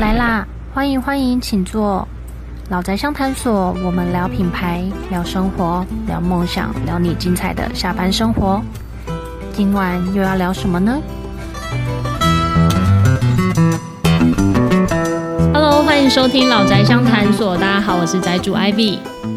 来啦，欢迎欢迎，请坐。老宅相谈所，我们聊品牌，聊生活，聊梦想，聊你精彩的下班生活。今晚又要聊什么呢？Hello，欢迎收听老宅相谈所。大家好，我是宅主 Ivy，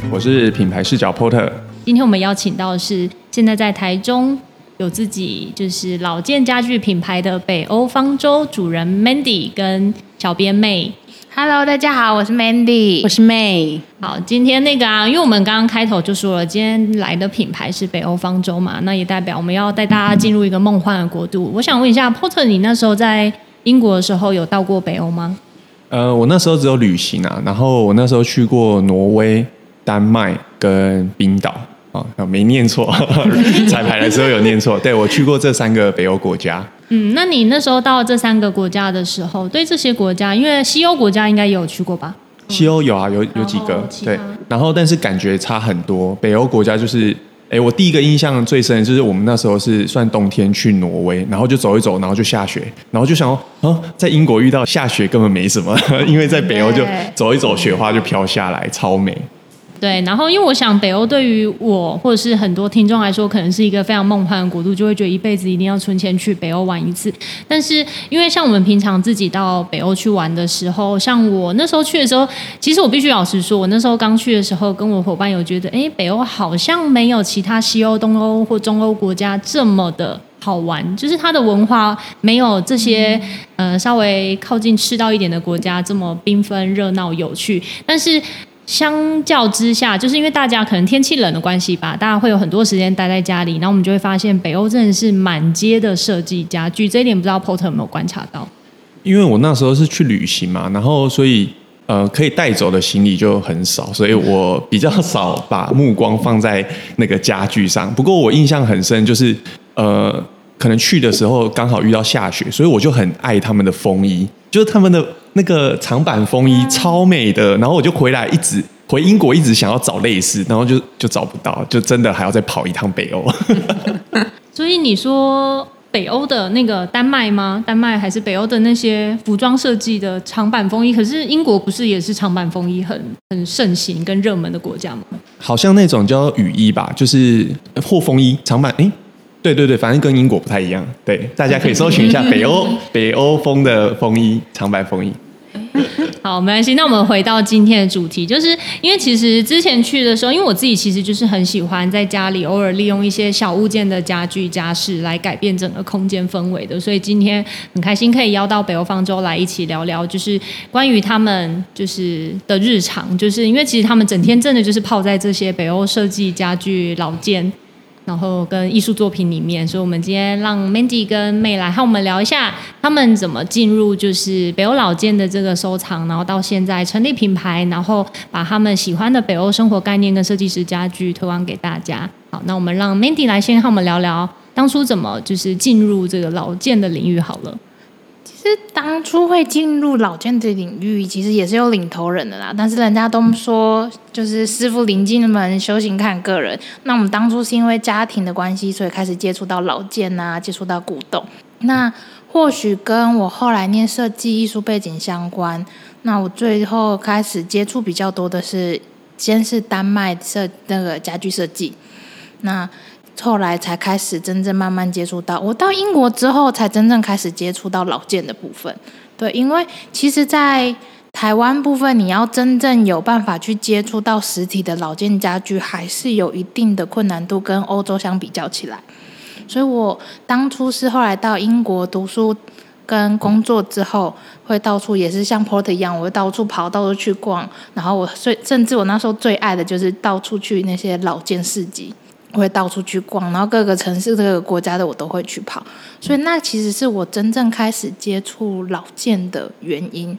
我是品牌视角 Porter。今天我们邀请到的是现在在台中。有自己就是老件家具品牌的北欧方舟主人 Mandy 跟小编妹，Hello，大家好，我是 Mandy，我是 May。好，今天那个啊，因为我们刚刚开头就说了，今天来的品牌是北欧方舟嘛，那也代表我们要带大家进入一个梦幻的国度。我想问一下，Porter，你那时候在英国的时候有到过北欧吗？呃，我那时候只有旅行啊，然后我那时候去过挪威、丹麦跟冰岛。哦，没念错，彩排的时候有念错。对我去过这三个北欧国家。嗯，那你那时候到这三个国家的时候，对这些国家，因为西欧国家应该也有去过吧？西欧有啊，有有几个。对，然后但是感觉差很多。北欧国家就是，哎，我第一个印象最深就是我们那时候是算冬天去挪威，然后就走一走，然后就下雪，然后就想，哦，在英国遇到下雪根本没什么，因为在北欧就走一走，雪花就飘下来，超美。对，然后因为我想北欧对于我或者是很多听众来说，可能是一个非常梦幻的国度，就会觉得一辈子一定要存钱去北欧玩一次。但是因为像我们平常自己到北欧去玩的时候，像我那时候去的时候，其实我必须老实说，我那时候刚去的时候，跟我伙伴有觉得，哎，北欧好像没有其他西欧、东欧或中欧国家这么的好玩，就是它的文化没有这些呃稍微靠近赤道一点的国家这么缤纷、热闹、有趣，但是。相较之下，就是因为大家可能天气冷的关系吧，大家会有很多时间待在家里，然后我们就会发现北欧真的是满街的设计家具，这一点不知道 Porter 有没有观察到？因为我那时候是去旅行嘛，然后所以呃可以带走的行李就很少，所以我比较少把目光放在那个家具上。不过我印象很深，就是呃可能去的时候刚好遇到下雪，所以我就很爱他们的风衣，就是他们的。那个长版风衣超美的，然后我就回来，一直回英国，一直想要找类似，然后就就找不到，就真的还要再跑一趟北欧。所以你说北欧的那个丹麦吗？丹麦还是北欧的那些服装设计的长版风衣？可是英国不是也是长版风衣很很盛行跟热门的国家吗？好像那种叫雨衣吧，就是或风衣长版，哎。对对对，反正跟英国不太一样。对，大家可以搜寻一下北欧 北欧风的风衣，长白风衣。好，没关系。那我们回到今天的主题，就是因为其实之前去的时候，因为我自己其实就是很喜欢在家里偶尔利用一些小物件的家具家饰来改变整个空间氛围的，所以今天很开心可以邀到北欧方舟来一起聊聊，就是关于他们就是的日常，就是因为其实他们整天真的就是泡在这些北欧设计家具老件。然后跟艺术作品里面，所以我们今天让 Mandy 跟妹来和我们聊一下，他们怎么进入就是北欧老建的这个收藏，然后到现在成立品牌，然后把他们喜欢的北欧生活概念跟设计师家具推广给大家。好，那我们让 Mandy 来先和我们聊聊当初怎么就是进入这个老建的领域好了。实当初会进入老件的领域，其实也是有领头人的啦。但是人家都说，就是师傅临进门，修行看个人。那我们当初是因为家庭的关系，所以开始接触到老件啊，接触到古董。那或许跟我后来念设计艺术背景相关。那我最后开始接触比较多的是，先是丹麦设那个家具设计。那后来才开始真正慢慢接触到，我到英国之后才真正开始接触到老件的部分。对，因为其实，在台湾部分，你要真正有办法去接触到实体的老件家具，还是有一定的困难度，跟欧洲相比较起来。所以我当初是后来到英国读书跟工作之后，会到处也是像 Port 一样，我会到处跑，到处去逛。然后我最甚至我那时候最爱的就是到处去那些老件市集。会到处去逛，然后各个城市、各个国家的我都会去跑，所以那其实是我真正开始接触老件的原因。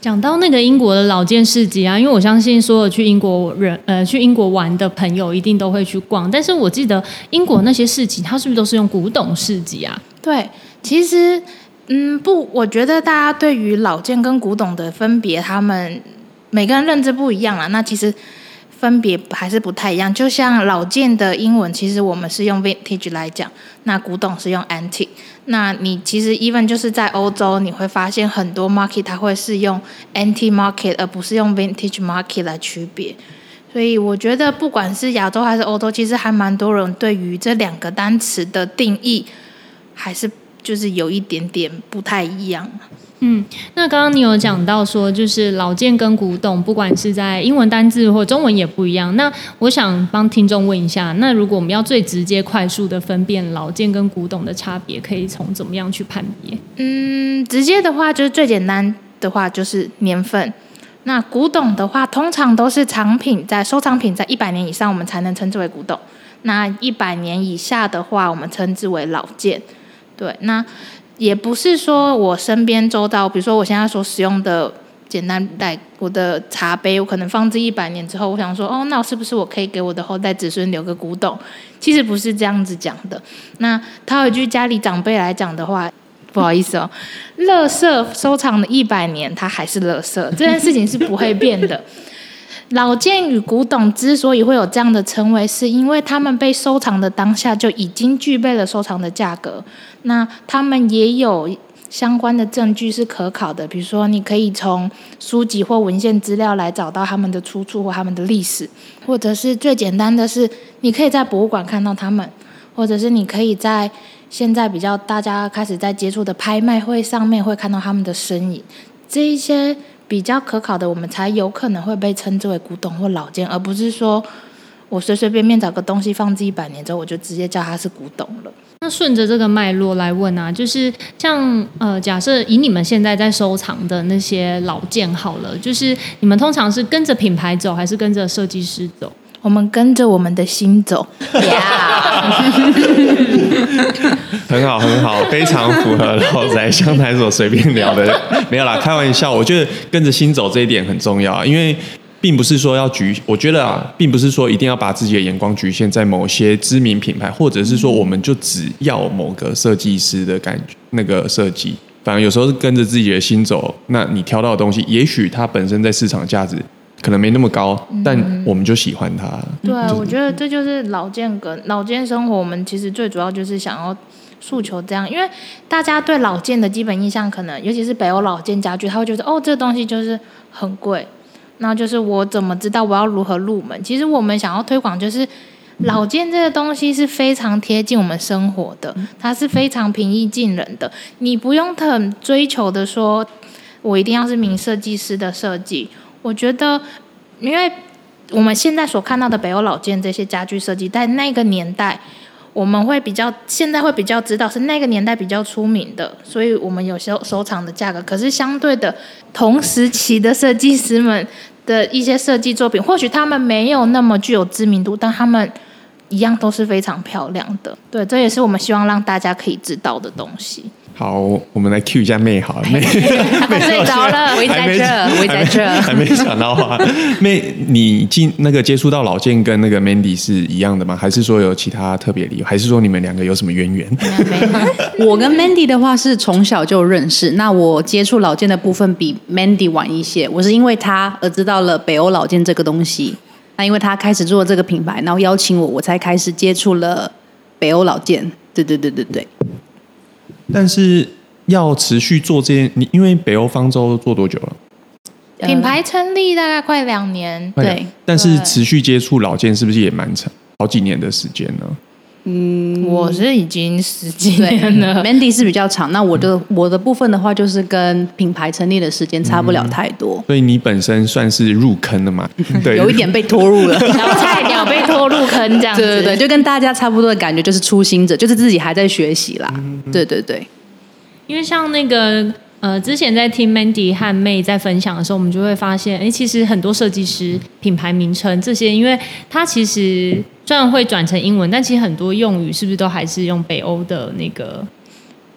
讲到那个英国的老件市集啊，因为我相信所有去英国人呃去英国玩的朋友一定都会去逛，但是我记得英国那些市集，它是不是都是用古董市集啊？对，其实嗯不，我觉得大家对于老件跟古董的分别，他们每个人认知不一样啊。那其实。分别还是不太一样。就像老件的英文，其实我们是用 vintage 来讲，那古董是用 antique。那你其实 even 就是在欧洲，你会发现很多 market 它会是用 antique market，而不是用 vintage market 来区别。所以我觉得，不管是亚洲还是欧洲，其实还蛮多人对于这两个单词的定义，还是就是有一点点不太一样。嗯，那刚刚你有讲到说，就是老件跟古董，不管是在英文单字或中文也不一样。那我想帮听众问一下，那如果我们要最直接、快速的分辨老件跟古董的差别，可以从怎么样去判别？嗯，直接的话就是最简单的话就是年份。那古董的话，通常都是藏品，在收藏品在一百年以上，我们才能称之为古董。那一百年以下的话，我们称之为老件。对，那。也不是说我身边周到，比如说我现在所使用的简单带我的茶杯，我可能放置一百年之后，我想说，哦，那是不是我可以给我的后代子孙留个古董？其实不是这样子讲的。那套一句家里长辈来讲的话，不好意思哦，乐色收藏了一百年，它还是乐色，这件事情是不会变的。老件与古董之所以会有这样的称谓，是因为他们被收藏的当下就已经具备了收藏的价格。那他们也有相关的证据是可考的，比如说你可以从书籍或文献资料来找到他们的出处或他们的历史，或者是最简单的是，你可以在博物馆看到他们，或者是你可以在现在比较大家开始在接触的拍卖会上面会看到他们的身影。这一些。比较可考的，我们才有可能会被称之为古董或老件，而不是说我随随便便找个东西放置一百年之后，我就直接叫它是古董了。那顺着这个脉络来问啊，就是像呃，假设以你们现在在收藏的那些老件好了，就是你们通常是跟着品牌走，还是跟着设计师走？我们跟着我们的心走，很好很好，非常符合老宅相台所随便聊的，没有啦，开玩笑。我觉得跟着心走这一点很重要，因为并不是说要局，我觉得啊，并不是说一定要把自己的眼光局限在某些知名品牌，或者是说我们就只要某个设计师的感觉那个设计，反而有时候是跟着自己的心走，那你挑到的东西，也许它本身在市场价值。可能没那么高，但我们就喜欢它。对，我觉得这就是老建跟老建生活。我们其实最主要就是想要诉求这样，因为大家对老建的基本印象，可能尤其是北欧老建家具，他会觉得哦，这个东西就是很贵。那就是我怎么知道我要如何入门？其实我们想要推广，就是老建这个东西是非常贴近我们生活的，它是非常平易近人的。你不用很追求的说，我一定要是名设计师的设计。我觉得，因为我们现在所看到的北欧老件这些家具设计，在那个年代，我们会比较现在会比较知道是那个年代比较出名的，所以我们有收收藏的价格。可是相对的，同时期的设计师们的一些设计作品，或许他们没有那么具有知名度，但他们一样都是非常漂亮的。对，这也是我们希望让大家可以知道的东西。好，我们来 Q 一下妹，好 妹，睡着了，我在这，我在这，还没想到啊。妹，你进那个接触到老健跟那个 Mandy 是一样的吗？还是说有其他特别理由？还是说你们两个有什么渊源？我跟 Mandy 的话是从小就认识，那我接触老健的部分比 Mandy 晚一些。我是因为他而知道了北欧老健这个东西，那因为他开始做这个品牌，然后邀请我，我才开始接触了北欧老健。对对对对对。但是要持续做这件，你因为北欧方舟做多久了？品牌成立大概快两年，对。但是持续接触老件是不是也蛮长，好几年的时间呢？嗯，我是已经十几年了。Mandy 是比较长，那我的我的部分的话，就是跟品牌成立的时间差不了太多。所以你本身算是入坑的嘛？对，有一点被拖入了，小菜鸟被拖入坑这样。对对对，就跟大家差不多的感觉，就是初心者，就是自己还在学习啦。对对对，因为像那个。呃，之前在听 Mandy 和 May 在分享的时候，我们就会发现，哎，其实很多设计师品牌名称这些，因为它其实虽然会转成英文，但其实很多用语是不是都还是用北欧的那个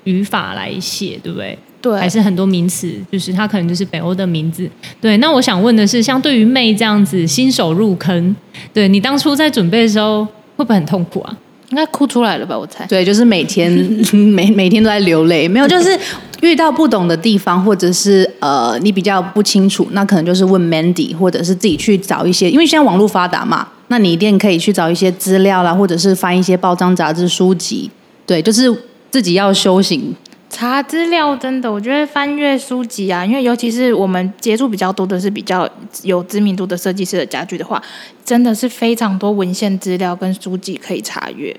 语法来写，对不对？对，还是很多名词，就是它可能就是北欧的名字。对，那我想问的是，像对于 May 这样子新手入坑，对你当初在准备的时候，会不会很痛苦啊？应该哭出来了吧？我猜。对，就是每天 每每天都在流泪。没有，就是遇到不懂的地方，或者是呃你比较不清楚，那可能就是问 Mandy，或者是自己去找一些，因为现在网络发达嘛，那你一定可以去找一些资料啦，或者是翻一些报章杂志书籍，对，就是自己要修行。查资料真的，我觉得翻阅书籍啊，因为尤其是我们接触比较多的是比较有知名度的设计师的家具的话，真的是非常多文献资料跟书籍可以查阅。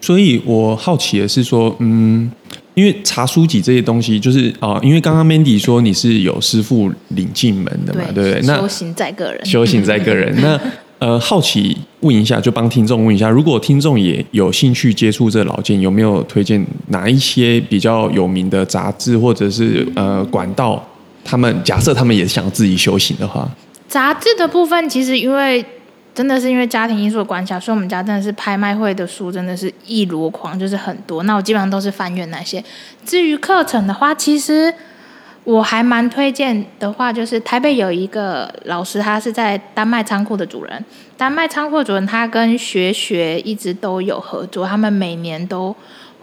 所以我好奇的是说，嗯，因为查书籍这些东西，就是啊、因为刚刚 Mandy 说你是有师傅领进门的嘛，对不对？那修行在个人。修行在个人。那呃，好奇问一下，就帮听众问一下，如果听众也有兴趣接触这老件，有没有推荐哪一些比较有名的杂志或者是呃管道？他们假设他们也想自己修行的话，杂志的部分，其实因为真的是因为家庭因素的关系啊，所以我们家真的是拍卖会的书真的是一箩筐，就是很多。那我基本上都是翻阅那些。至于课程的话，其实我还蛮推荐的话，就是台北有一个老师，他是在丹麦仓库的主人。丹麦仓库的主人他跟学学一直都有合作，他们每年都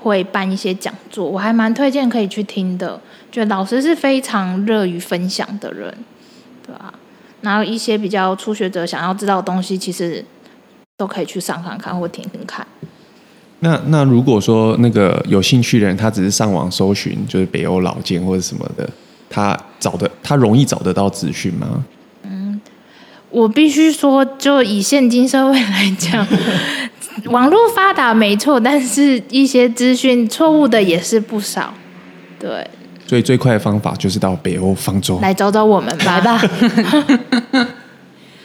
会办一些讲座，我还蛮推荐可以去听的。就老师是非常乐于分享的人，对吧、然后一些比较初学者想要知道的东西，其实都可以去上看看或听听看。那那如果说那个有兴趣的人，他只是上网搜寻，就是北欧老件或者什么的，他找的他容易找得到资讯吗？嗯我必须说，就以现今社会来讲，网络发达没错，但是一些资讯错误的也是不少。对，所以最快的方法就是到北欧方舟。来找找我们吧。来吧，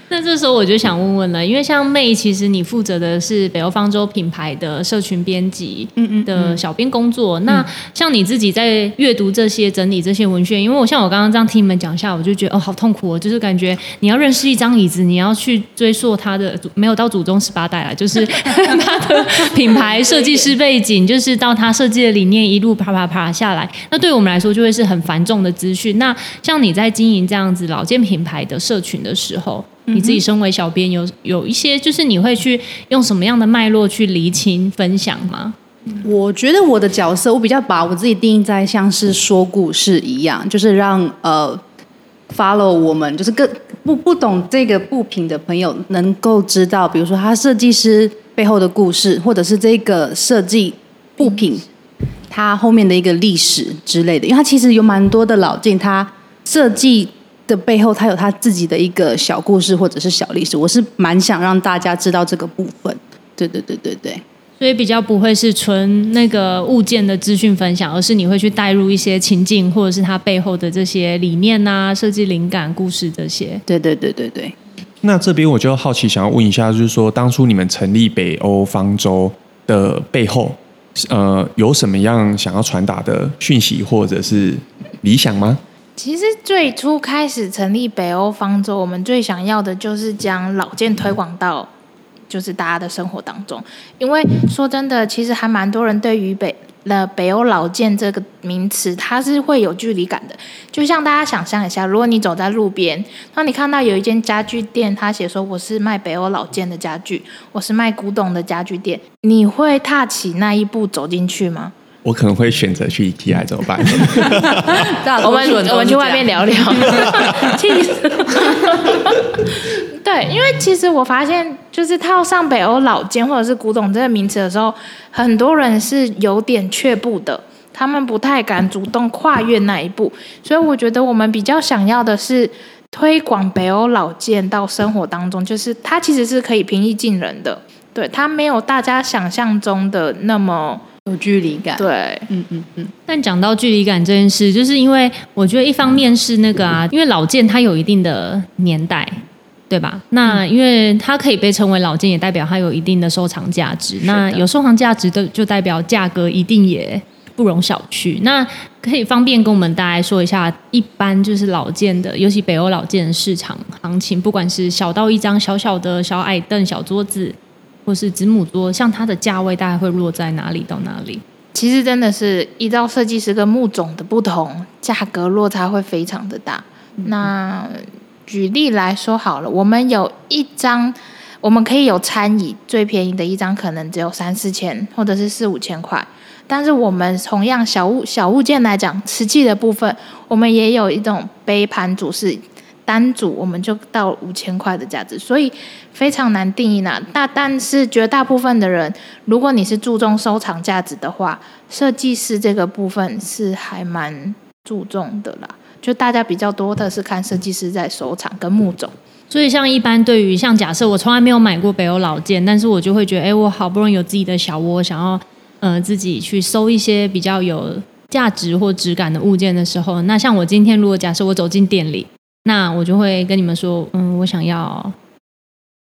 那这时候我就想问问了，因为像妹，其实你负责的是北欧方舟品牌的社群编辑的小编工作。那像你自己在阅读这些、整理这些文献，因为我像我刚刚这样听你们讲下，我就觉得哦，好痛苦哦，就是感觉你要认识一张椅子，你要去追溯它的没有到祖宗十八代啊，就是 它的品牌设计师背景，就是到它设计的理念一路啪啪啪下来。那对我们来说就会是很繁重的资讯。那像你在经营这样子老件品牌的社群的时候，你自己身为小编，有有一些就是你会去用什么样的脉络去厘清分享吗？我觉得我的角色，我比较把我自己定义在像是说故事一样，就是让呃 follow 我们，就是更不不懂这个布品的朋友能够知道，比如说他设计师背后的故事，或者是这个设计布品它后面的一个历史之类的，因为它其实有蛮多的老件，它设计。的背后，它有它自己的一个小故事或者是小历史，我是蛮想让大家知道这个部分。对对对对对。所以比较不会是纯那个物件的资讯分享，而是你会去带入一些情境，或者是它背后的这些理念啊、设计灵感、故事这些。对对对对对，那这边我就好奇，想要问一下，就是说当初你们成立北欧方舟的背后，呃，有什么样想要传达的讯息或者是理想吗？其实最初开始成立北欧方舟，我们最想要的就是将老件推广到就是大家的生活当中。因为说真的，其实还蛮多人对于北呃北欧老件这个名词，它是会有距离感的。就像大家想象一下，如果你走在路边，当你看到有一间家具店，他写说我是卖北欧老件的家具，我是卖古董的家具店，你会踏起那一步走进去吗？我可能会选择去 IKEA 怎么办？我们我们去外面聊聊，气死！对，因为其实我发现，就是套上北欧老件或者是古董这个名词的时候，很多人是有点却步的，他们不太敢主动跨越那一步。所以我觉得我们比较想要的是推广北欧老件到生活当中，就是它其实是可以平易近人的，对，它没有大家想象中的那么有距离感。对。嗯嗯嗯，但讲到距离感这件事，就是因为我觉得一方面是那个啊，因为老件它有一定的年代，对吧？那因为它可以被称为老件，也代表它有一定的收藏价值。那有收藏价值的，就代表价格一定也不容小觑。那可以方便跟我们大家说一下，一般就是老件的，尤其北欧老件的市场行情，不管是小到一张小小的小矮凳、小桌子，或是子母桌，像它的价位大概会落在哪里到哪里？其实真的是依照设计师跟木种的不同，价格落差会非常的大。那举例来说好了，我们有一张，我们可以有餐椅，最便宜的一张可能只有三四千，或者是四五千块。但是我们同样小物小物件来讲，瓷器的部分，我们也有一种杯盘组是单组，我们就到五千块的价值，所以非常难定义呢。那但是绝大部分的人，如果你是注重收藏价值的话，设计师这个部分是还蛮注重的啦。就大家比较多的是看设计师在收藏跟木种。所以，像一般对于像假设我从来没有买过北欧老件，但是我就会觉得，哎，我好不容易有自己的小窝，想要呃自己去收一些比较有价值或质感的物件的时候，那像我今天如果假设我走进店里，那我就会跟你们说，嗯，我想要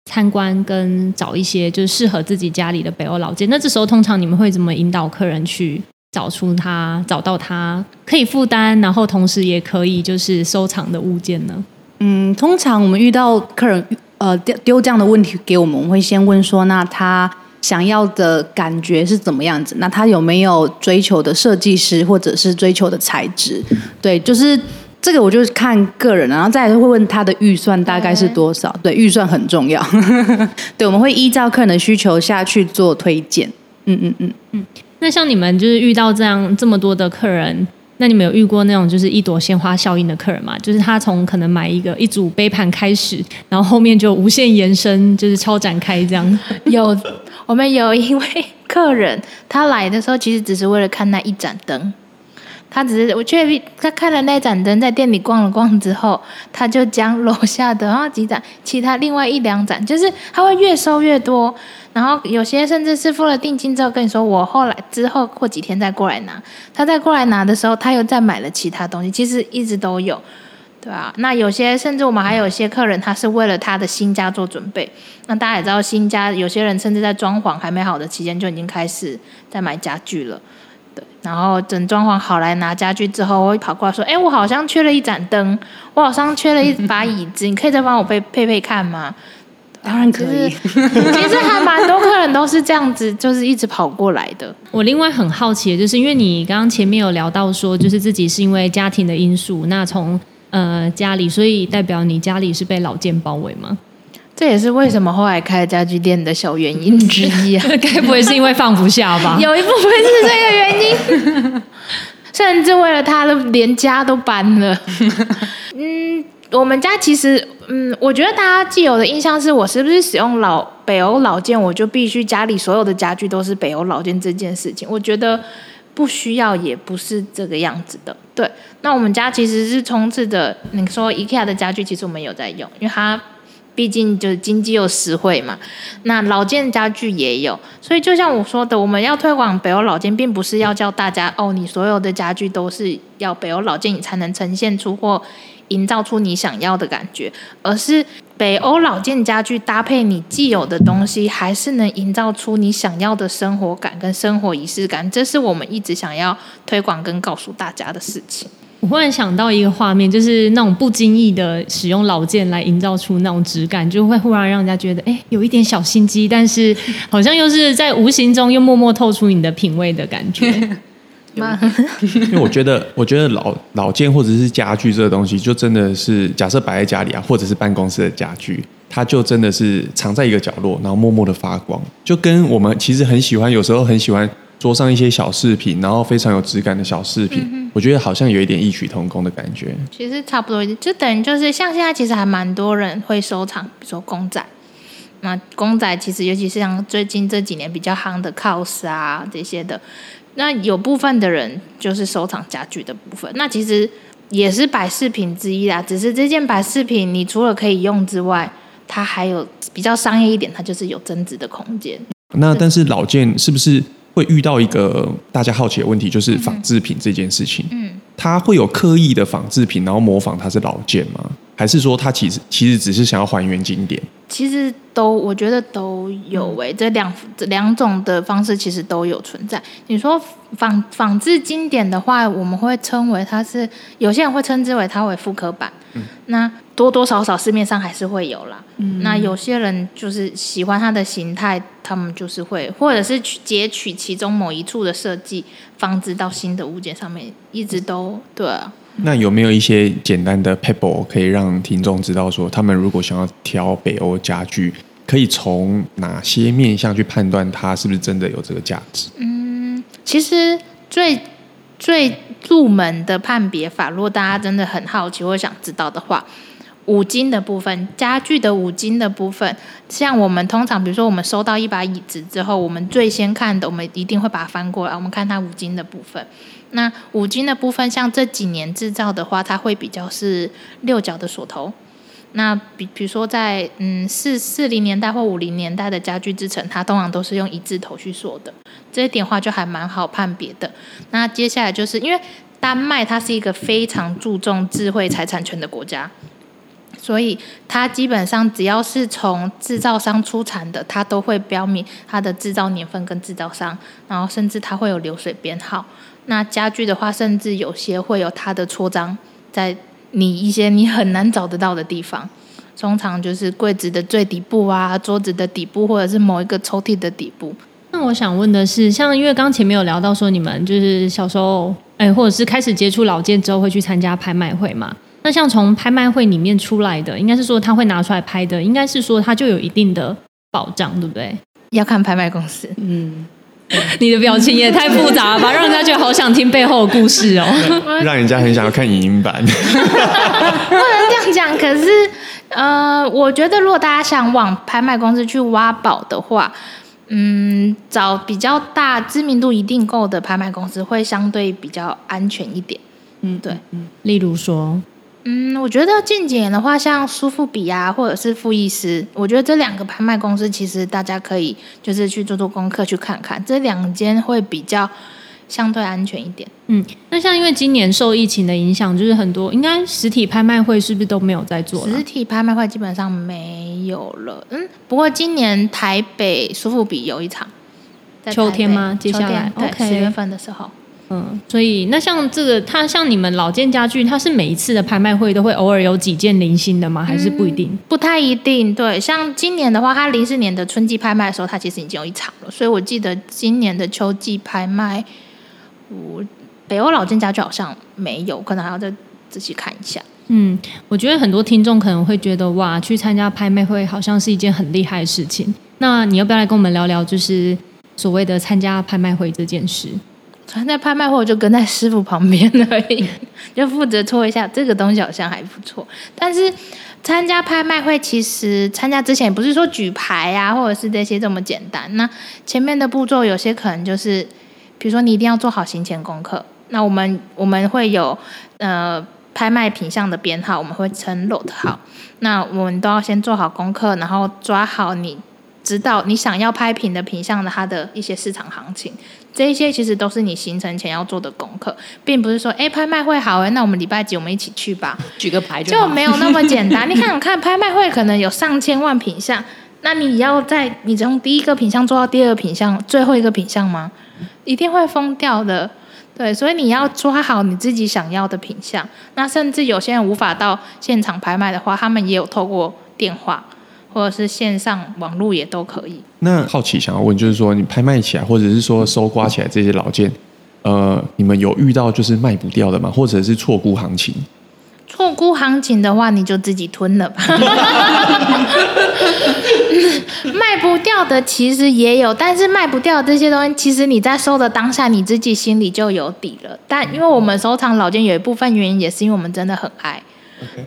参观跟找一些就是适合自己家里的北欧老件。那这时候通常你们会怎么引导客人去找出他找到他可以负担，然后同时也可以就是收藏的物件呢？嗯，通常我们遇到客人呃丢丢这样的问题给我们，我们会先问说，那他想要的感觉是怎么样子？那他有没有追求的设计师或者是追求的材质？对，就是这个，我就看个人，然后再来会问他的预算大概是多少？对，预算很重要。对，我们会依照客人的需求下去做推荐。嗯嗯嗯嗯。那像你们就是遇到这样这么多的客人。那你们有遇过那种就是一朵鲜花效应的客人吗？就是他从可能买一个一组杯盘开始，然后后面就无限延伸，就是超展开这样。有，我们有一位客人，他来的时候其实只是为了看那一盏灯。他只是我确他看了那盏灯，在店里逛了逛之后，他就将楼下的然后几盏，其他另外一两盏，就是他会越收越多。然后有些甚至是付了定金之后跟你说，我后来之后过几天再过来拿。他再过来拿的时候，他又再买了其他东西，其实一直都有，对啊。那有些甚至我们还有一些客人，他是为了他的新家做准备。那大家也知道，新家有些人甚至在装潢还没好的期间就已经开始在买家具了。对，然后等装潢好来拿家具之后，我会跑过来说：“哎，我好像缺了一盏灯，我好像缺了一把椅子，你可以再帮我配配配看吗？”当然可以。其实还蛮多客人都是这样子，就是一直跑过来的。我另外很好奇的就是，因为你刚刚前面有聊到说，就是自己是因为家庭的因素，那从呃家里，所以代表你家里是被老件包围吗？这也是为什么后来开家具店的小原因之一啊！该不会是因为放不下吧？有一部分是这个原因，甚至为了他都连家都搬了。嗯，我们家其实，嗯，我觉得大家既有的印象是我是不是使用老北欧老件，我就必须家里所有的家具都是北欧老件这件事情，我觉得不需要，也不是这个样子的。对，那我们家其实是充斥着你说 IKEA 的家具，其实我们有在用，因为它。毕竟就是经济又实惠嘛，那老件家具也有，所以就像我说的，我们要推广北欧老件，并不是要叫大家哦，你所有的家具都是要北欧老件，你才能呈现出或营造出你想要的感觉，而是北欧老件家具搭配你既有的东西，还是能营造出你想要的生活感跟生活仪式感，这是我们一直想要推广跟告诉大家的事情。我忽然想到一个画面，就是那种不经意的使用老件来营造出那种质感，就会忽然让人家觉得，哎，有一点小心机，但是好像又是在无形中又默默透出你的品味的感觉。因为我觉得，我觉得老老件或者是家具这个东西，就真的是假设摆在家里啊，或者是办公室的家具，它就真的是藏在一个角落，然后默默的发光，就跟我们其实很喜欢，有时候很喜欢。桌上一些小饰品，然后非常有质感的小饰品，我觉得好像有一点异曲同工的感觉。其实差不多，就等于就是像现在其实还蛮多人会收藏，比如说公仔。那公仔其实尤其是像最近这几年比较夯的 cos 啊这些的，那有部分的人就是收藏家具的部分，那其实也是摆饰品之一啦。只是这件摆饰品，你除了可以用之外，它还有比较商业一点，它就是有增值的空间。那但是老件是不是？会遇到一个大家好奇的问题，就是仿制品这件事情。嗯，他会有刻意的仿制品，然后模仿它是老件吗？还是说他其实其实只是想要还原经典？其实都我觉得都有诶，这两这两种的方式其实都有存在。你说仿仿制经典的话，我们会称为它是有些人会称之为它为复刻版。嗯，那。多多少少市面上还是会有啦。嗯，那有些人就是喜欢它的形态，他们就是会，或者是去截取其中某一处的设计，放置到新的物件上面，一直都对。那有没有一些简单的 pebble 可以让听众知道，说他们如果想要挑北欧家具，可以从哪些面向去判断它是不是真的有这个价值？嗯，其实最最入门的判别法，如果大家真的很好奇或想知道的话，五金的部分，家具的五金的部分，像我们通常，比如说我们收到一把椅子之后，我们最先看的，我们一定会把它翻过来，我们看它五金的部分。那五金的部分，像这几年制造的话，它会比较是六角的锁头。那比比如说在嗯四四零年代或五零年代的家具制成，它通常都是用一字头去锁的，这一点话就还蛮好判别的。那接下来就是因为丹麦它是一个非常注重智慧财产权的国家，所以它基本上只要是从制造商出产的，它都会标明它的制造年份跟制造商，然后甚至它会有流水编号。那家具的话，甚至有些会有它的戳章在。你一些你很难找得到的地方，通常就是柜子的最底部啊，桌子的底部，或者是某一个抽屉的底部。那我想问的是，像因为刚前面有聊到说，你们就是小时候，哎，或者是开始接触老件之后，会去参加拍卖会嘛？那像从拍卖会里面出来的，应该是说他会拿出来拍的，应该是说他就有一定的保障，对不对？要看拍卖公司，嗯，你的表情也太复杂了吧，让人家觉得好想听背后的故事哦。让人家很想要看影音版。不能这样讲，可是呃，我觉得如果大家想往拍卖公司去挖宝的话，嗯，找比较大知名度一定够的拍卖公司会相对比较安全一点。嗯，对，嗯，例如说。嗯，我觉得近几年的话，像苏富比啊，或者是富艺斯，我觉得这两个拍卖公司，其实大家可以就是去做做功课，去看看这两间会比较相对安全一点。嗯，那像因为今年受疫情的影响，就是很多应该实体拍卖会是不是都没有在做？实体拍卖会基本上没有了。嗯，不过今年台北苏富比有一场，秋天吗？接下来对十月份的时候。嗯，所以那像这个，它像你们老件家具，它是每一次的拍卖会都会偶尔有几件零星的吗？还是不一定？不太一定。对，像今年的话，它零四年的春季拍卖的时候，它其实已经有一场了。所以我记得今年的秋季拍卖，我北欧老件家具好像没有，可能还要再仔细看一下。嗯，我觉得很多听众可能会觉得，哇，去参加拍卖会好像是一件很厉害的事情。那你要不要来跟我们聊聊，就是所谓的参加拍卖会这件事？在拍卖会，我就跟在师傅旁边而已，就负责搓一下这个东西，好像还不错。但是参加拍卖会，其实参加之前不是说举牌啊，或者是这些这么简单。那前面的步骤有些可能就是，比如说你一定要做好行前功课。那我们我们会有呃拍卖品相的编号，我们会称 lot 号。那我们都要先做好功课，然后抓好你知道你想要拍品的品相的它的一些市场行情。这一些其实都是你行程前要做的功课，并不是说，哎，拍卖会好哎，那我们礼拜几我们一起去吧，举个牌就没有那么简单。你看看拍卖会可能有上千万品相，那你要在你从第一个品相做到第二个品相，最后一个品相吗？一定会疯掉的。对，所以你要抓好你自己想要的品相。那甚至有些人无法到现场拍卖的话，他们也有透过电话。或者是线上网络也都可以。那好奇想要问，就是说你拍卖起来，或者是说收刮起来这些老件，呃，你们有遇到就是卖不掉的吗？或者是错估行情？错估行情的话，你就自己吞了吧。卖不掉的其实也有，但是卖不掉这些东西，其实你在收的当下，你自己心里就有底了。但因为我们收藏老件有一部分原因，也是因为我们真的很爱。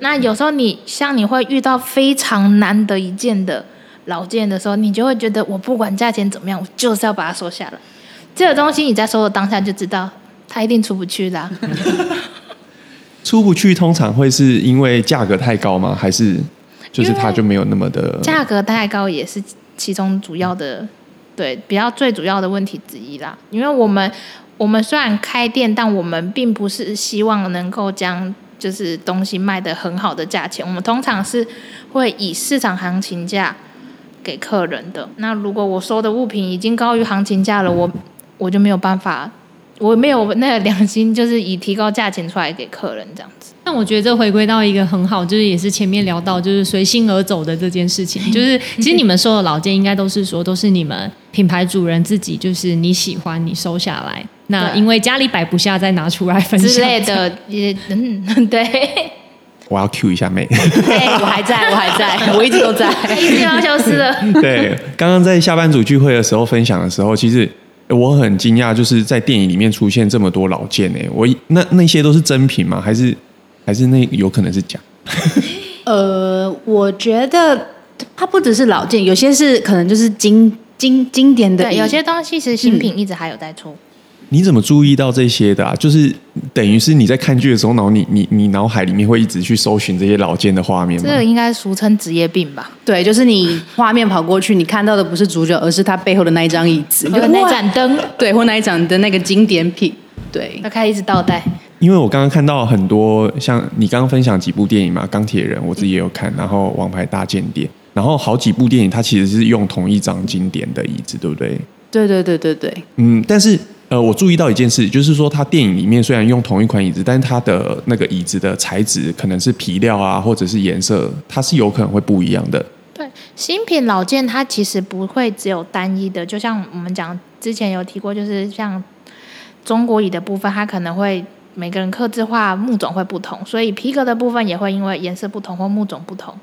那有时候你像你会遇到非常难得一见的老件的时候，你就会觉得我不管价钱怎么样，我就是要把它收下来。这个东西你在收的当下就知道，它一定出不去的。出不去通常会是因为价格太高吗？还是就是它就没有那么的？价格太高也是其中主要的，对，比较最主要的问题之一啦。因为我们我们虽然开店，但我们并不是希望能够将。就是东西卖的很好的价钱，我们通常是会以市场行情价给客人的。那如果我收的物品已经高于行情价了，我我就没有办法，我没有那个良心，就是以提高价钱出来给客人这样子。但我觉得这回归到一个很好，就是也是前面聊到，就是随心而走的这件事情。就是其实你们收的老件，应该都是说都是你们品牌主人自己，就是你喜欢你收下来。那因为家里摆不下，再拿出来分享之类的，也嗯对。我要 Q 一下妹，我还在，我还在，我一直都在，一直要消失了。对，刚刚在下班组聚会的时候分享的时候，其实我很惊讶，就是在电影里面出现这么多老件诶，我那那些都是真品吗？还是还是那有可能是假？呃，我觉得它不只是老件，有些是可能就是经经经典的，对，有些东西是新品，一直还有在出。你怎么注意到这些的啊？就是等于是你在看剧的时候，脑你你你脑海里面会一直去搜寻这些老件的画面吗？这个应该俗称职业病吧？对，就是你画面跑过去，你看到的不是主角，而是他背后的那一张椅子，就那盏灯，对，或那一盏的那个经典品，对，他开始一直倒带。因为我刚刚看到很多像你刚刚分享几部电影嘛，《钢铁人》我自己也有看，然后《王牌大间谍》，然后好几部电影它其实是用同一张经典的椅子，对不对？对对对对对。嗯，但是呃，我注意到一件事，就是说它电影里面虽然用同一款椅子，但是它的那个椅子的材质可能是皮料啊，或者是颜色，它是有可能会不一样的。对，新品老件它其实不会只有单一的，就像我们讲之前有提过，就是像中国椅的部分，它可能会。每个人刻字化木种会不同，所以皮革的部分也会因为颜色不同或木种不同。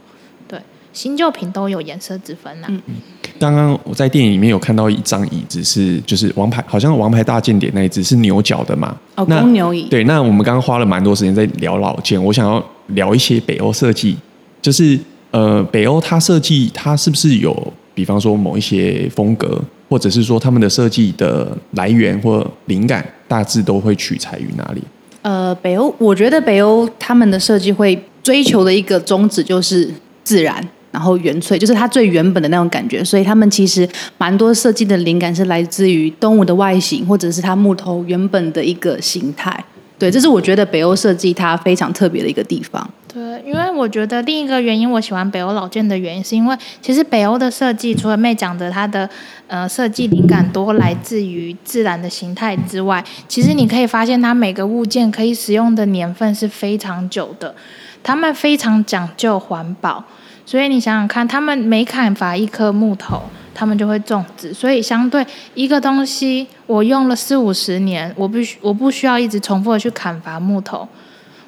对，新旧品都有颜色之分呐。嗯嗯。刚刚我在电影里面有看到一张椅子，是就是王牌，好像王牌大间谍那一只是牛角的嘛？哦，公牛椅。对，那我们刚刚花了蛮多时间在聊老件，我想要聊一些北欧设计，就是呃，北欧它设计它是不是有，比方说某一些风格，或者是说他们的设计的来源或灵感，大致都会取材于哪里？呃，北欧，我觉得北欧他们的设计会追求的一个宗旨就是自然，然后原粹，就是它最原本的那种感觉。所以他们其实蛮多设计的灵感是来自于动物的外形，或者是它木头原本的一个形态。对，这是我觉得北欧设计它非常特别的一个地方。对，因为我觉得另一个原因，我喜欢北欧老件的原因，是因为其实北欧的设计，除了妹讲的它的呃设计灵感多来自于自然的形态之外，其实你可以发现它每个物件可以使用的年份是非常久的，他们非常讲究环保，所以你想想看，他们每砍伐一棵木头。他们就会种植，所以相对一个东西，我用了四五十年，我必须我不需要一直重复的去砍伐木头。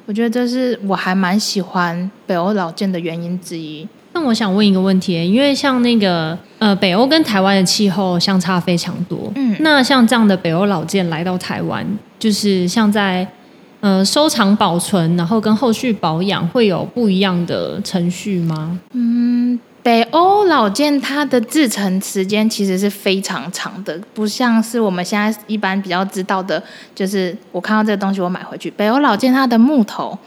我觉得这是我还蛮喜欢北欧老件的原因之一。那我想问一个问题，因为像那个呃北欧跟台湾的气候相差非常多，嗯，那像这样的北欧老件来到台湾，就是像在呃收藏保存，然后跟后续保养会有不一样的程序吗？嗯。北欧老件它的制成时间其实是非常长的，不像是我们现在一般比较知道的，就是我看到这个东西我买回去。北欧老件它的木头，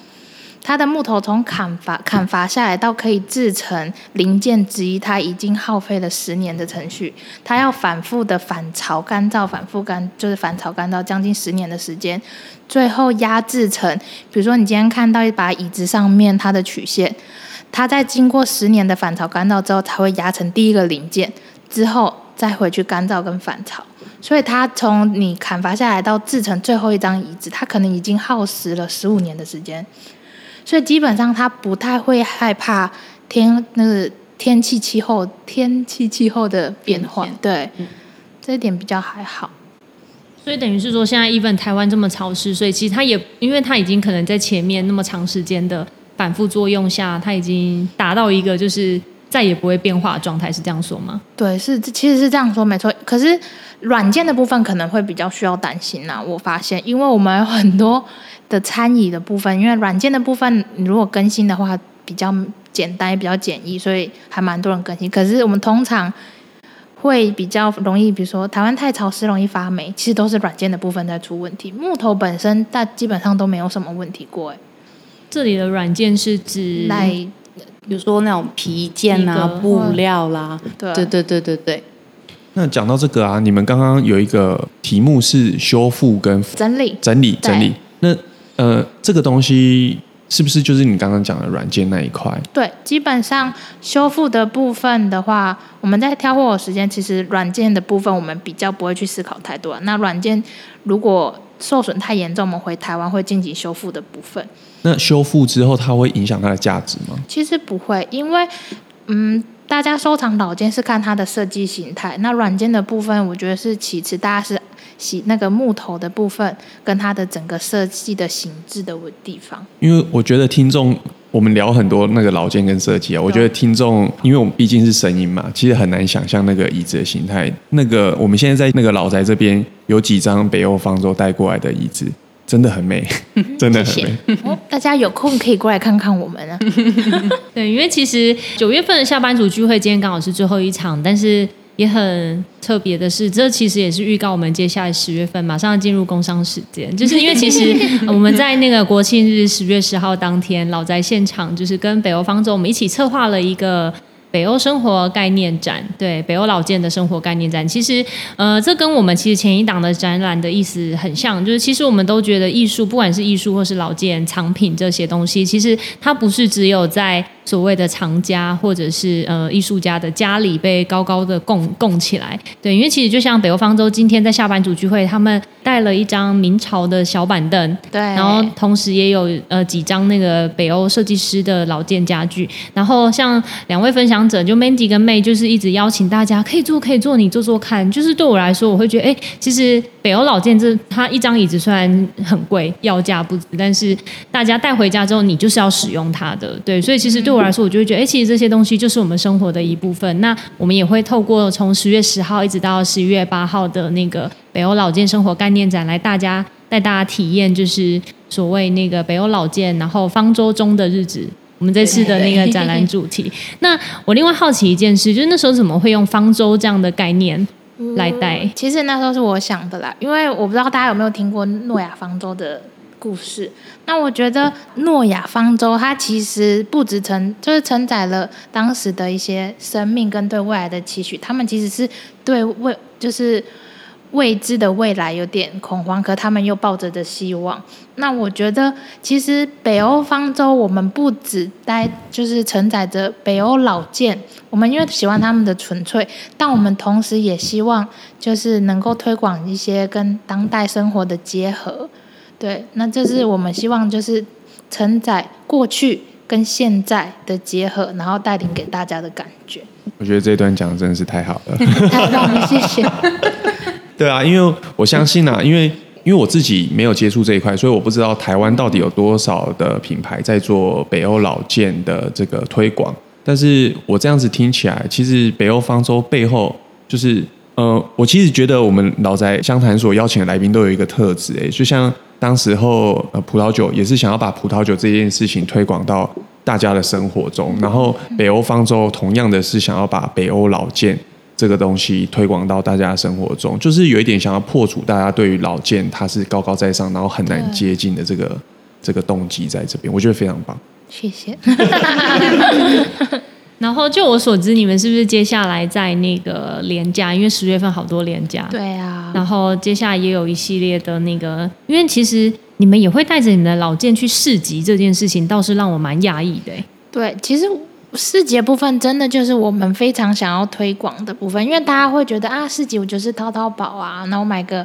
它的木头从砍伐砍伐下来到可以制成零件之一，它已经耗费了十年的程序，它要反复的反潮干燥，反复干就是反潮干燥将近十年的时间，最后压制成，比如说你今天看到一把椅子上面它的曲线。它在经过十年的反潮干燥之后，才会压成第一个零件，之后再回去干燥跟反潮。所以它从你砍伐下来到制成最后一张椅子，它可能已经耗时了十五年的时间。所以基本上他不太会害怕天那个天气气候天气气候的变化，对，这一点比较还好。所以等于是说，现在 even 台湾这么潮湿，所以其实它也因为它已经可能在前面那么长时间的。反复作用下，它已经达到一个就是再也不会变化的状态，是这样说吗？对，是其实是这样说，没错。可是软件的部分可能会比较需要担心呐。我发现，因为我们有很多的参与的部分，因为软件的部分如果更新的话比较简单，也比较简易，所以还蛮多人更新。可是我们通常会比较容易，比如说台湾太潮湿，容易发霉，其实都是软件的部分在出问题。木头本身，但基本上都没有什么问题过，哎。这里的软件是指，比如说那种皮件啊、布料啦，对对对对对对。那讲到这个啊，你们刚刚有一个题目是修复跟整理、整理、整理。那呃，这个东西是不是就是你刚刚讲的软件那一块？对，基本上修复的部分的话，我们在挑货的时间，其实软件的部分我们比较不会去思考太多。那软件如果受损太严重，我们回台湾会进行修复的部分。那修复之后，它会影响它的价值吗？其实不会，因为嗯，大家收藏老件是看它的设计形态，那软件的部分我觉得是其次，大家是喜那个木头的部分跟它的整个设计的形制的地方。因为我觉得听众我们聊很多那个老件跟设计啊，我觉得听众，因为我们毕竟是声音嘛，其实很难想象那个椅子的形态。那个我们现在在那个老宅这边有几张北欧方舟带过来的椅子，真的很美，真的很美。哦，大家有空可以过来看看我们啊。对，因为其实九月份的下班组聚会今天刚好是最后一场，但是也很特别的是，这其实也是预告我们接下来十月份马上要进入工商时间，就是因为其实我们在那个国庆日十月十号当天，老宅现场就是跟北欧方舟我们一起策划了一个。北欧生活概念展，对北欧老建的生活概念展，其实，呃，这跟我们其实前一档的展览的意思很像，就是其实我们都觉得艺术，不管是艺术或是老建藏品这些东西，其实它不是只有在所谓的藏家或者是呃艺术家的家里被高高的供供起来，对，因为其实就像北欧方舟今天在下班组聚会，他们带了一张明朝的小板凳，对，然后同时也有呃几张那个北欧设计师的老件家具，然后像两位分享者就 Mandy 跟 May 就是一直邀请大家可以坐可以坐，你坐坐看，就是对我来说我会觉得哎，其实北欧老件这它一张椅子虽然很贵，要价不止，但是大家带回家之后你就是要使用它的，对，所以其实对我来说我就会觉得哎，其实这些东西就是我们生活的一部分。那我们也会透过从十月十号一直到十一月八号的那个北欧老件生活概念展来大家。带大家体验就是所谓那个北欧老建，然后方舟中的日子。我们这次的那个展览主题。那我另外好奇一件事，就是那时候怎么会用方舟这样的概念来带？其实那时候是我想的啦，因为我不知道大家有没有听过诺亚方舟的故事。那我觉得诺亚方舟它其实不止承，就是承载了当时的一些生命跟对未来的期许。他们其实是对未，就是。未知的未来有点恐慌，可他们又抱着的希望。那我觉得，其实北欧方舟，我们不只待就是承载着北欧老建，我们因为喜欢他们的纯粹，但我们同时也希望就是能够推广一些跟当代生活的结合。对，那这是我们希望就是承载过去跟现在的结合，然后带领给大家的感觉。我觉得这段讲的真的是太好了，太棒了，谢谢。对啊，因为我相信啊，因为因为我自己没有接触这一块，所以我不知道台湾到底有多少的品牌在做北欧老件的这个推广。但是我这样子听起来，其实北欧方舟背后就是，呃，我其实觉得我们老宅湘潭所邀请的来宾都有一个特质，哎，就像当时候呃葡萄酒也是想要把葡萄酒这件事情推广到大家的生活中，然后北欧方舟同样的是想要把北欧老件。这个东西推广到大家生活中，就是有一点想要破除大家对于老件它是高高在上，然后很难接近的这个这个动机在这边，我觉得非常棒。谢谢。然后就我所知，你们是不是接下来在那个廉价？因为十月份好多廉价。对啊。然后接下来也有一系列的那个，因为其实你们也会带着你们的老件去市集，这件事情倒是让我蛮讶异的。对，其实。市集部分真的就是我们非常想要推广的部分，因为大家会觉得啊，市集我就是淘淘宝啊，然后买个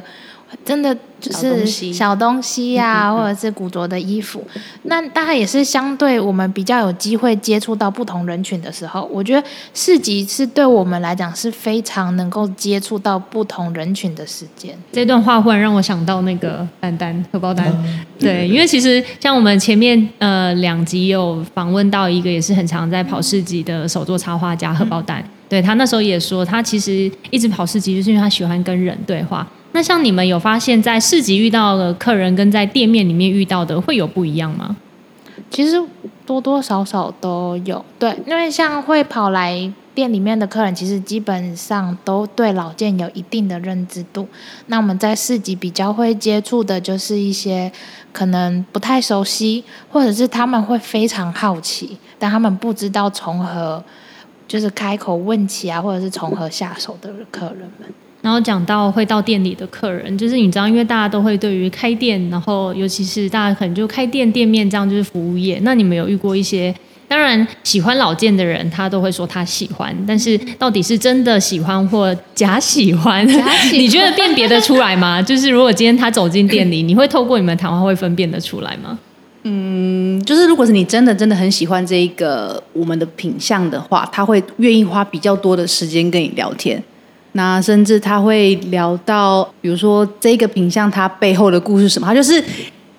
真的。就是小东西呀，或者是古着的衣服，那大概也是相对我们比较有机会接触到不同人群的时候，我觉得市集是对我们来讲是非常能够接触到不同人群的时间。这段话忽然让我想到那个丹丹荷包蛋，对，因为其实像我们前面呃两集有访问到一个也是很常在跑市集的手作插画家荷包蛋，对他那时候也说，他其实一直跑市集就是因为他喜欢跟人对话。那像你们有发现，在市集遇到的客人跟在店面里面遇到的会有不一样吗？其实多多少少都有，对，因为像会跑来店里面的客人，其实基本上都对老件有一定的认知度。那我们在市集比较会接触的，就是一些可能不太熟悉，或者是他们会非常好奇，但他们不知道从何就是开口问起啊，或者是从何下手的客人们。然后讲到会到店里的客人，就是你知道，因为大家都会对于开店，然后尤其是大家可能就开店店面这样就是服务业。那你们有遇过一些，当然喜欢老件的人，他都会说他喜欢，但是到底是真的喜欢或假喜欢？你觉得辨别得出来吗？就是如果今天他走进店里，你会透过你们谈话会分辨得出来吗？嗯，就是如果是你真的真的很喜欢这一个我们的品相的话，他会愿意花比较多的时间跟你聊天。那甚至他会聊到，比如说这个品相它背后的故事什么，他就是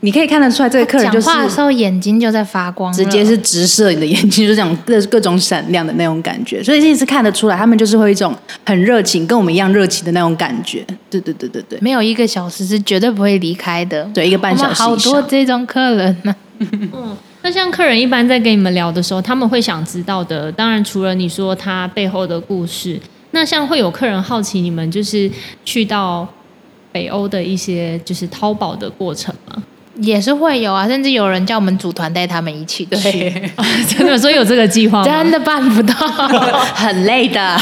你可以看得出来，这个客人就是讲话的时候眼睛就在发光，直接是直射你的眼睛，就这样各各种闪亮的那种感觉，所以你是看得出来，他们就是会有一种很热情，跟我们一样热情的那种感觉。对对对对对，没有一个小时是绝对不会离开的。对，一个半小时以上多这种客人呢、嗯那像客人一般在跟你们聊的时候，他们会想知道的，当然除了你说他背后的故事，那像会有客人好奇你们就是去到北欧的一些就是淘宝的过程吗？也是会有啊，甚至有人叫我们组团带他们一起去，真的，所以有这个计划吗？真的办不到。很累的。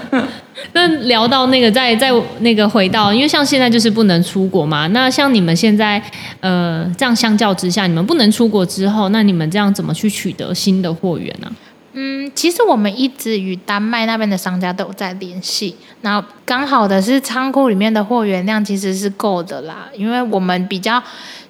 那聊到那个，在在那个回到，因为像现在就是不能出国嘛。那像你们现在，呃，这样相较之下，你们不能出国之后，那你们这样怎么去取得新的货源呢、嗯，其实我们一直与丹麦那边的商家都有在联系，然后刚好的是仓库里面的货源量其实是够的啦，因为我们比较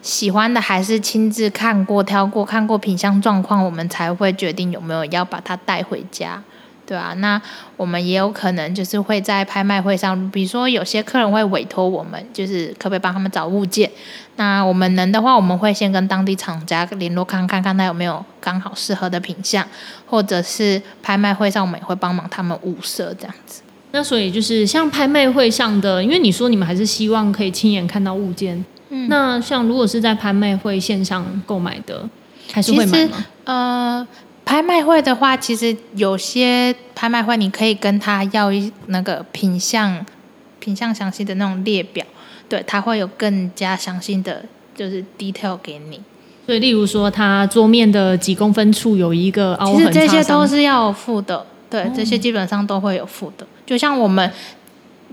喜欢的还是亲自看过、挑过、看过品相状况，我们才会决定有没有要把它带回家。对啊，那我们也有可能就是会在拍卖会上，比如说有些客人会委托我们，就是可不可以帮他们找物件。那我们能的话，我们会先跟当地厂家联络看看，看他有没有刚好适合的品相，或者是拍卖会上我们也会帮忙他们物色这样子。那所以就是像拍卖会上的，因为你说你们还是希望可以亲眼看到物件。嗯那像如果是在拍卖会线上购买的，还是会买吗？呃，拍卖会的话，其实有些拍卖会你可以跟他要一那个品相、品相详细的那种列表，对，他会有更加详细的就是 detail 给你。所以例如说，它桌面的几公分处有一个凹痕其痕，实这些都是要付的，对，这些基本上都会有付的。就像我们，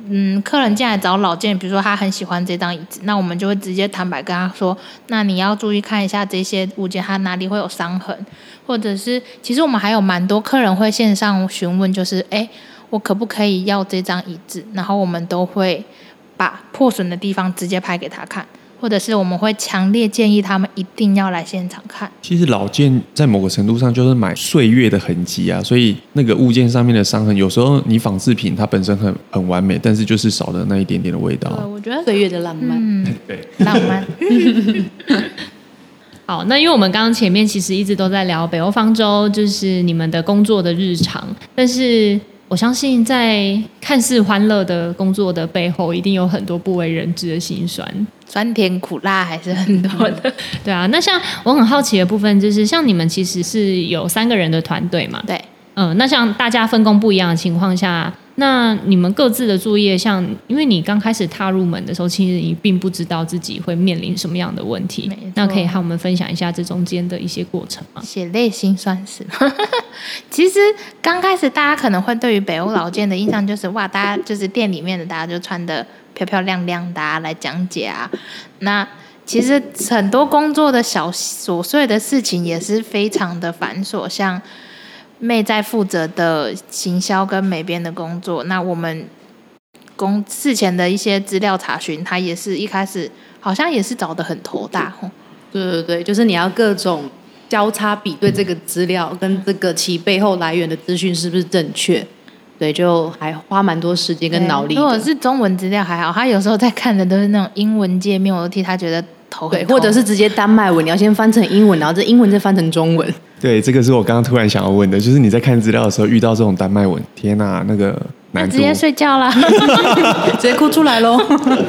嗯，客人进来找老件，比如说他很喜欢这张椅子，那我们就会直接坦白跟他说，那你要注意看一下这些物件，它哪里会有伤痕，或者是其实我们还有蛮多客人会线上询问，就是哎，我可不可以要这张椅子？然后我们都会把破损的地方直接拍给他看。或者是我们会强烈建议他们一定要来现场看，其实老件在某个程度上就是买岁月的痕迹啊，所以那个物件上面的伤痕，有时候你仿制品它本身很很完美，但是就是少了那一点点的味道。对，我觉得岁月的浪漫，嗯，对，浪漫。好，那因为我们刚刚前面其实一直都在聊北欧方舟，就是你们的工作的日常，但是我相信在看似欢乐的工作的背后，一定有很多不为人知的辛酸。酸甜苦辣还是很多的。对啊，那像我很好奇的部分就是，像你们其实是有三个人的团队嘛？对，嗯，那像大家分工不一样的情况下，那你们各自的作业，像因为你刚开始踏入门的时候，其实你并不知道自己会面临什么样的问题，那可以和我们分享一下这中间的一些过程吗？血泪心酸史。其实刚开始大家可能会对于北欧老件的印象就是哇，大家就是店里面的大家就穿的漂漂亮亮的、啊、来讲解啊。那其实很多工作的小琐碎的事情也是非常的繁琐，像妹在负责的行销跟美编的工作，那我们公事前的一些资料查询，他也是一开始好像也是找的很头大吼。对对对，就是你要各种交叉比对这个资料跟这个其背后来源的资讯是不是正确，对，就还花蛮多时间跟脑力。如果是中文资料还好，他有时候在看的都是那种英文界面，我都替他觉得头很对，痛或者是直接丹麦文，你要先翻成英文，然后这英文再翻成中文。对，这个是我刚刚突然想要问的，就是你在看资料的时候遇到这种丹麦文，天哪、那个那直接睡觉啦。直接哭出来喽。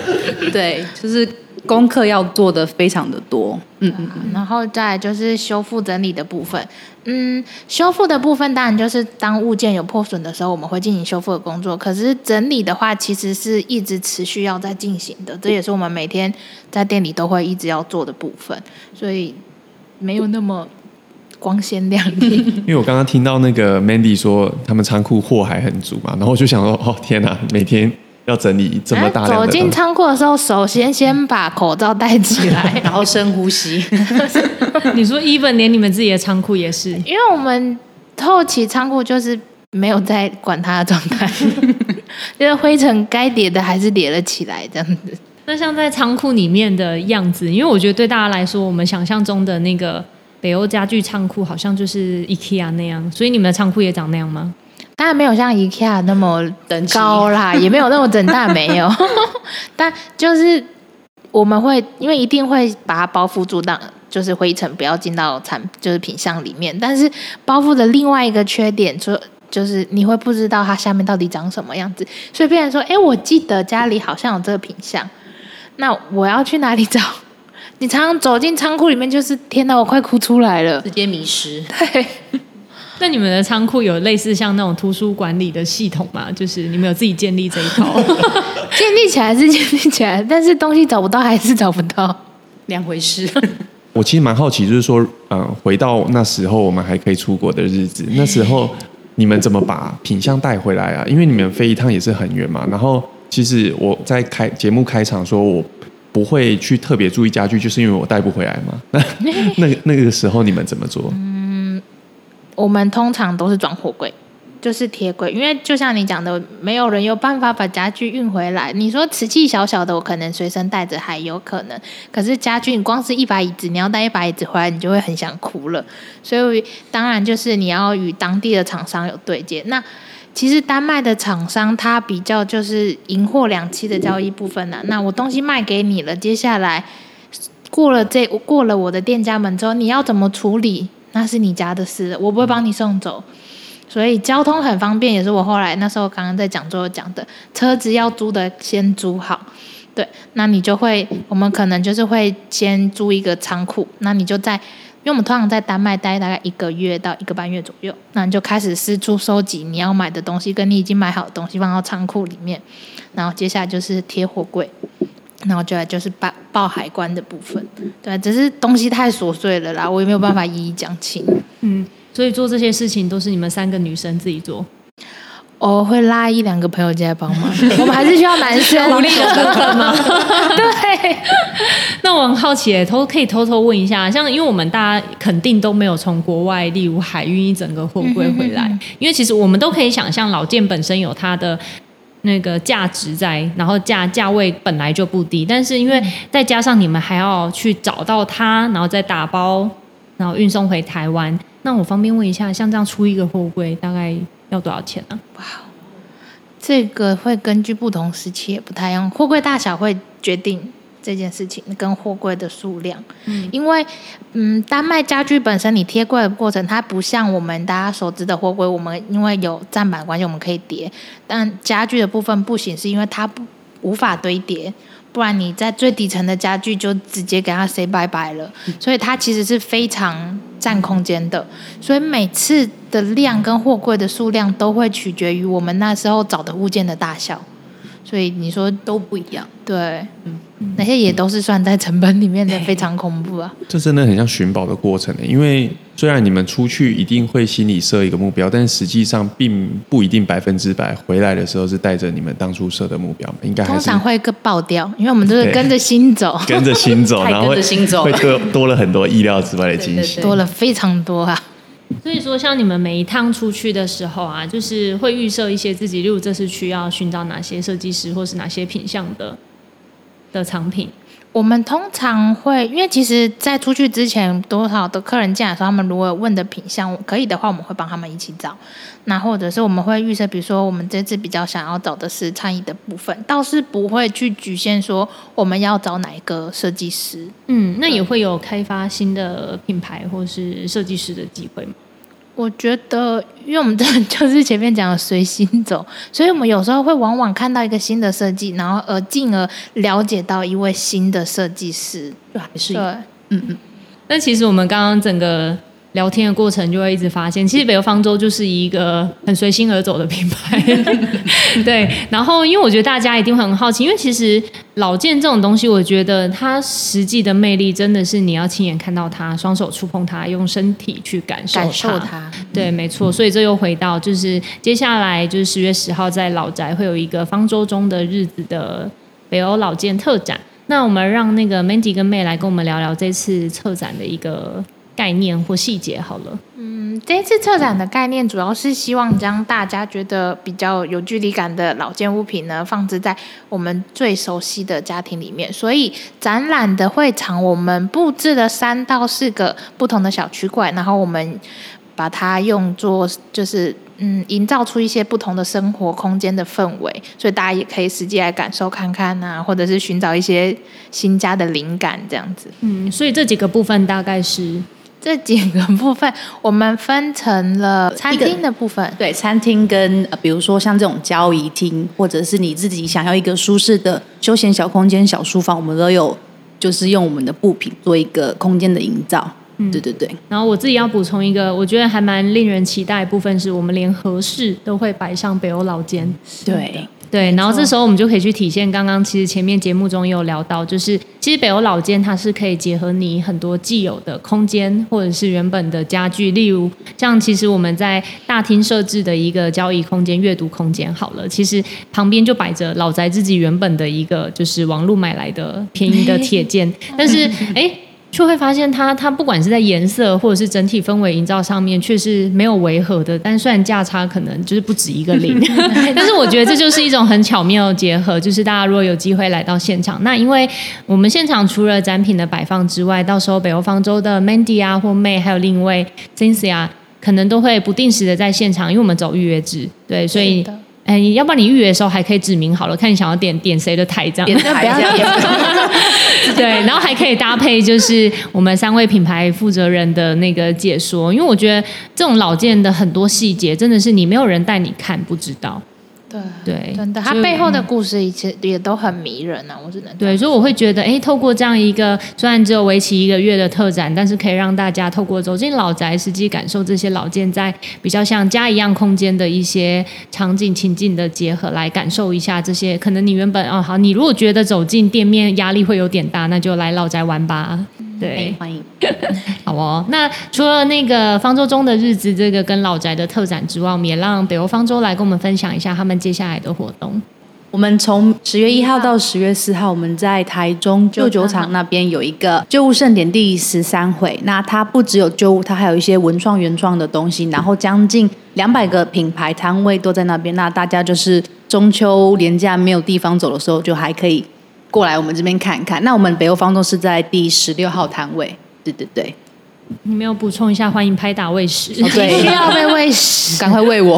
对，就是功课要做的非常的多。嗯嗯，然后再就是修复整理的部分。嗯，修复的部分当然就是当物件有破损的时候，我们会进行修复的工作。可是整理的话，其实是一直持续要在进行的，这也是我们每天在店里都会一直要做的部分，所以没有那么光鲜亮丽。因为我刚刚听到那个 Mandy 说他们仓库货还很足嘛，然后我就想说，哦天哪，每天要整理这么大量走进的东西，仓库的时候，首先先把口罩戴起来，然后深呼吸。你说 even 连你们自己的仓库也是，因为我们后期仓库就是没有在管它的状态，就是灰尘该叠的还是叠了起来，这样子。那像在仓库里面的样子，因为我觉得对大家来说，我们想象中的那个北欧家具仓库好像就是 IKEA 那样，所以你们的仓库也长那样吗？当然没有像 IKEA 那么等高啦，也没有那么整，大没有。但就是我们会因为一定会把它包覆住，当就是灰尘不要进到产就是品相里面。但是包覆的另外一个缺点，就就是你会不知道它下面到底长什么样子。所以别人说，哎，我记得家里好像有这个品相，那我要去哪里找？你常常走进仓库里面，就是天哪，我快哭出来了。直接迷失。对，那你们的仓库有类似像那种图书管理的系统吗？就是你们有自己建立这一套？建立起来是建立起来，但是东西找不到还是找不到。两回事。我其实蛮好奇，就是说，嗯、回到那时候我们还可以出国的日子，那时候你们怎么把品相带回来啊？因为你们飞一趟也是很远嘛。然后，其实我在开节目开场说，我不会去特别注意家具，就是因为我带不回来嘛。那那个那个时候你们怎么做？我们通常都是装货柜，就是铁轨，因为就像你讲的，没有人有办法把家具运回来。你说瓷器小小的，我可能随身带着还有可能，可是家具，你光是一把椅子，你要带一把椅子回来，你就会很想哭了。所以当然就是你要与当地的厂商有对接。那其实丹麦的厂商他比较就是银货两期的交易部分呢、那我东西卖给你了，接下来过了这过了我的店家门之后，你要怎么处理，那是你家的事，我不会帮你送走。所以交通很方便，也是我后来那时候刚刚在讲座讲的，车子要租的先租好。对，那你就会，我们可能就是会先租一个仓库，那你就在，因为我们通常在丹麦待大概一个月到一个半月左右，那你就开始四处收集你要买的东西，跟你已经买好的东西放到仓库里面，然后接下来就是贴货柜，然后接下来就是报报海关的部分。对，只是东西太琐碎了啦，我也没有办法一一讲清。嗯，所以做这些事情都是你们三个女生自己做。我会拉一两个朋友进来帮忙，我们还是需要男生 努力的部分吗？对，那我很好奇耶，偷可以偷偷问一下，像因为我们大家肯定都没有从国外，例如海运一整个货柜回来，因为其实我们都可以想象老件本身有它的那个价值在，然后价价位本来就不低，但是因为再加上你们还要去找到它，然后再打包，然后运送回台湾，那我方便问一下，像这样出一个货柜大概要多少钱呢、哇这个会根据不同时期也不太一样，货柜大小会决定这件事情跟货柜的数量。嗯，因为嗯，丹麦家具本身你贴柜的过程，它不像我们大家熟知的货柜，我们因为有站板关系，我们可以叠，但家具的部分不行，是因为它不无法堆叠。不然你在最底层的家具就直接给它 say 拜拜了，所以它其实是非常占空间的。所以每次的量跟货柜的数量都会取决于我们那时候找的物件的大小。所以你说都不一样。对，嗯，那些也都是算在成本里面的，非常恐怖啊。这真的很像寻宝的过程呢因为虽然你们出去一定会心里设一个目标，但实际上并不一定百分之百回来的时候是带着你们当初设的目标嘛，应该通常会个爆掉，因为我们都是跟着心走，跟着心走，然后会跟着心走会多多了很多意料之外的惊喜。多了非常多啊。所以说，像你们每一趟出去的时候啊，就是会预设一些自己，例如这次需要寻找哪些设计师，或是哪些品相的的产品。我们通常会，因为其实，在出去之前，多少的客人进来的时候，他们如果问的品相可以的话，我们会帮他们一起找。那或者是我们会预设，比如说我们这次比较想要找的是餐饮的部分，倒是不会去局限说我们要找哪一个设计师。嗯，那也会有开发新的品牌或是设计师的机会吗？我觉得，因为我们真的就是前面讲的随心走，所以我们有时候会往往看到一个新的设计，然后而进而了解到一位新的设计师。就还是对，嗯嗯，那其实我们刚刚整个聊天的过程，就会一直发现，其实北欧方舟就是一个很随心而走的品牌。对，然后因为我觉得大家一定会很好奇，因为其实老件这种东西，我觉得它实际的魅力真的是你要亲眼看到它，双手触碰它，用身体去感受感受它。对，没错，所以这又回到就是接下来就是十月十号在老宅会有一个方舟中的日子的北欧老件特展。那我们让那个 Mandy 跟 May 来跟我们聊聊这次策展的一个概念或细节好了。嗯，这次策展的概念主要是希望将大家觉得比较有距离感的老件物品呢，放置在我们最熟悉的家庭里面。所以展览的会场我们布置了三到四个不同的小区块，然后我们把它用作就是嗯，营造出一些不同的生活空间的氛围，所以大家也可以实际来感受看看啊，或者是寻找一些新家的灵感这样子。嗯，所以这几个部分大概是这几个部分，我们分成了 餐厅的部分，对，餐厅跟呃，比如说像这种交易厅，或者是你自己想要一个舒适的休闲小空间、小书房，我们都有，就是用我们的布品做一个空间的营造。嗯，对对对。然后我自己要补充一个，我觉得还蛮令人期待的部分，是我们连合适都会摆上北欧老间。对对，然后这时候我们就可以去体现刚刚其实前面节目中也有聊到，就是其实北欧老间它是可以结合你很多既有的空间，或者是原本的家具，例如像其实我们在大厅设置的一个交易空间、阅读空间，好了，其实旁边就摆着老宅自己原本的一个就是网络买来的便宜的铁件，但是哎。就会发现它，它不管是在颜色或者是整体氛围营造上面，却是没有违和的。但虽然价差可能就是不止一个零，但是我觉得这就是一种很巧妙的结合。就是大家如果有机会来到现场，那因为我们现场除了展品的摆放之外，到时候北欧方舟的 Mandy 啊或 May 还有另一位 Cynthia，可能都会不定时的在现场，因为我们走预约制，对，所以。哎，要不然你预约的时候还可以指明好了，看你想要点点谁的台这样。点台这样。对，然后还可以搭配就是我们三位品牌负责人的那个解说，因为我觉得这种老件的很多细节真的是你没有人带你看不知道。对，真的，它背后的故事其实也都很迷人呢。我只能对，所以我会觉得，哎，透过这样一个虽然只有为期一个月的特展，但是可以让大家透过走进老宅，实际感受这些老建在比较像家一样空间的一些场景情境的结合，来感受一下这些。可能你原本哦好，你如果觉得走进店面压力会有点大，那就来老宅玩吧。对，欢迎。好哦。那除了那个方舟中的日子这个跟老宅的特展之外，我们也让北欧方舟来跟我们分享一下他们接下来的活动。我们从十月一号到十月四号，我们在台中旧酒厂那边有一个旧物盛典第十三回。那它不只有旧物，它还有一些文创原创的东西。然后将近两百个品牌摊位都在那边。那大家就是中秋连假没有地方走的时候，就还可以。过来我们这边看看。那我们北欧方舟是在第十六号摊位，对对对。你没有补充一下？欢迎拍打喂食，对，需要被喂食，赶快喂我。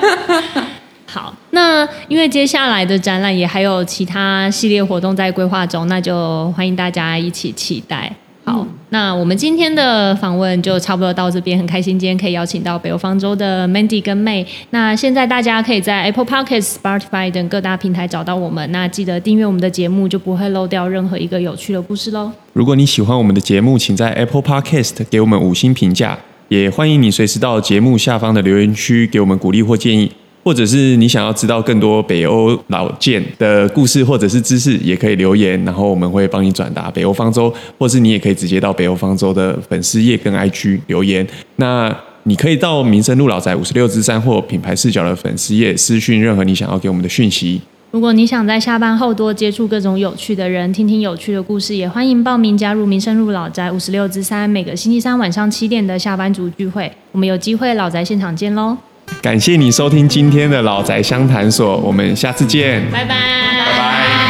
好，那因为接下来的展览也还有其他系列活动在规划中，那就欢迎大家一起期待。好，那我们今天的访问就差不多到这边，很开心今天可以邀请到北欧方舟的 Mandy 跟 May。那现在大家可以在 Apple Podcasts、Spotify 等各大平台找到我们。那记得订阅我们的节目，就不会漏掉任何一个有趣的故事喽。如果你喜欢我们的节目，请在 Apple Podcast 给我们五星评价，也欢迎你随时到节目下方的留言区给我们鼓励或建议。或者是你想要知道更多北欧老建的故事或者是知识，也可以留言，然后我们会帮你转达北欧方舟，或是你也可以直接到北欧方舟的粉丝页跟 IG 留言。那你可以到民生路老宅五十六之三或品牌视角的粉丝页私讯任何你想要给我们的讯息。如果你想在下班后多接触各种有趣的人，听听有趣的故事，也欢迎报名加入民生路老宅五十六之三每个星期三晚上七点的下班族聚会。我们有机会老宅现场见喽！感谢你收听今天的老宅相谈所，我们下次见，拜拜，拜拜。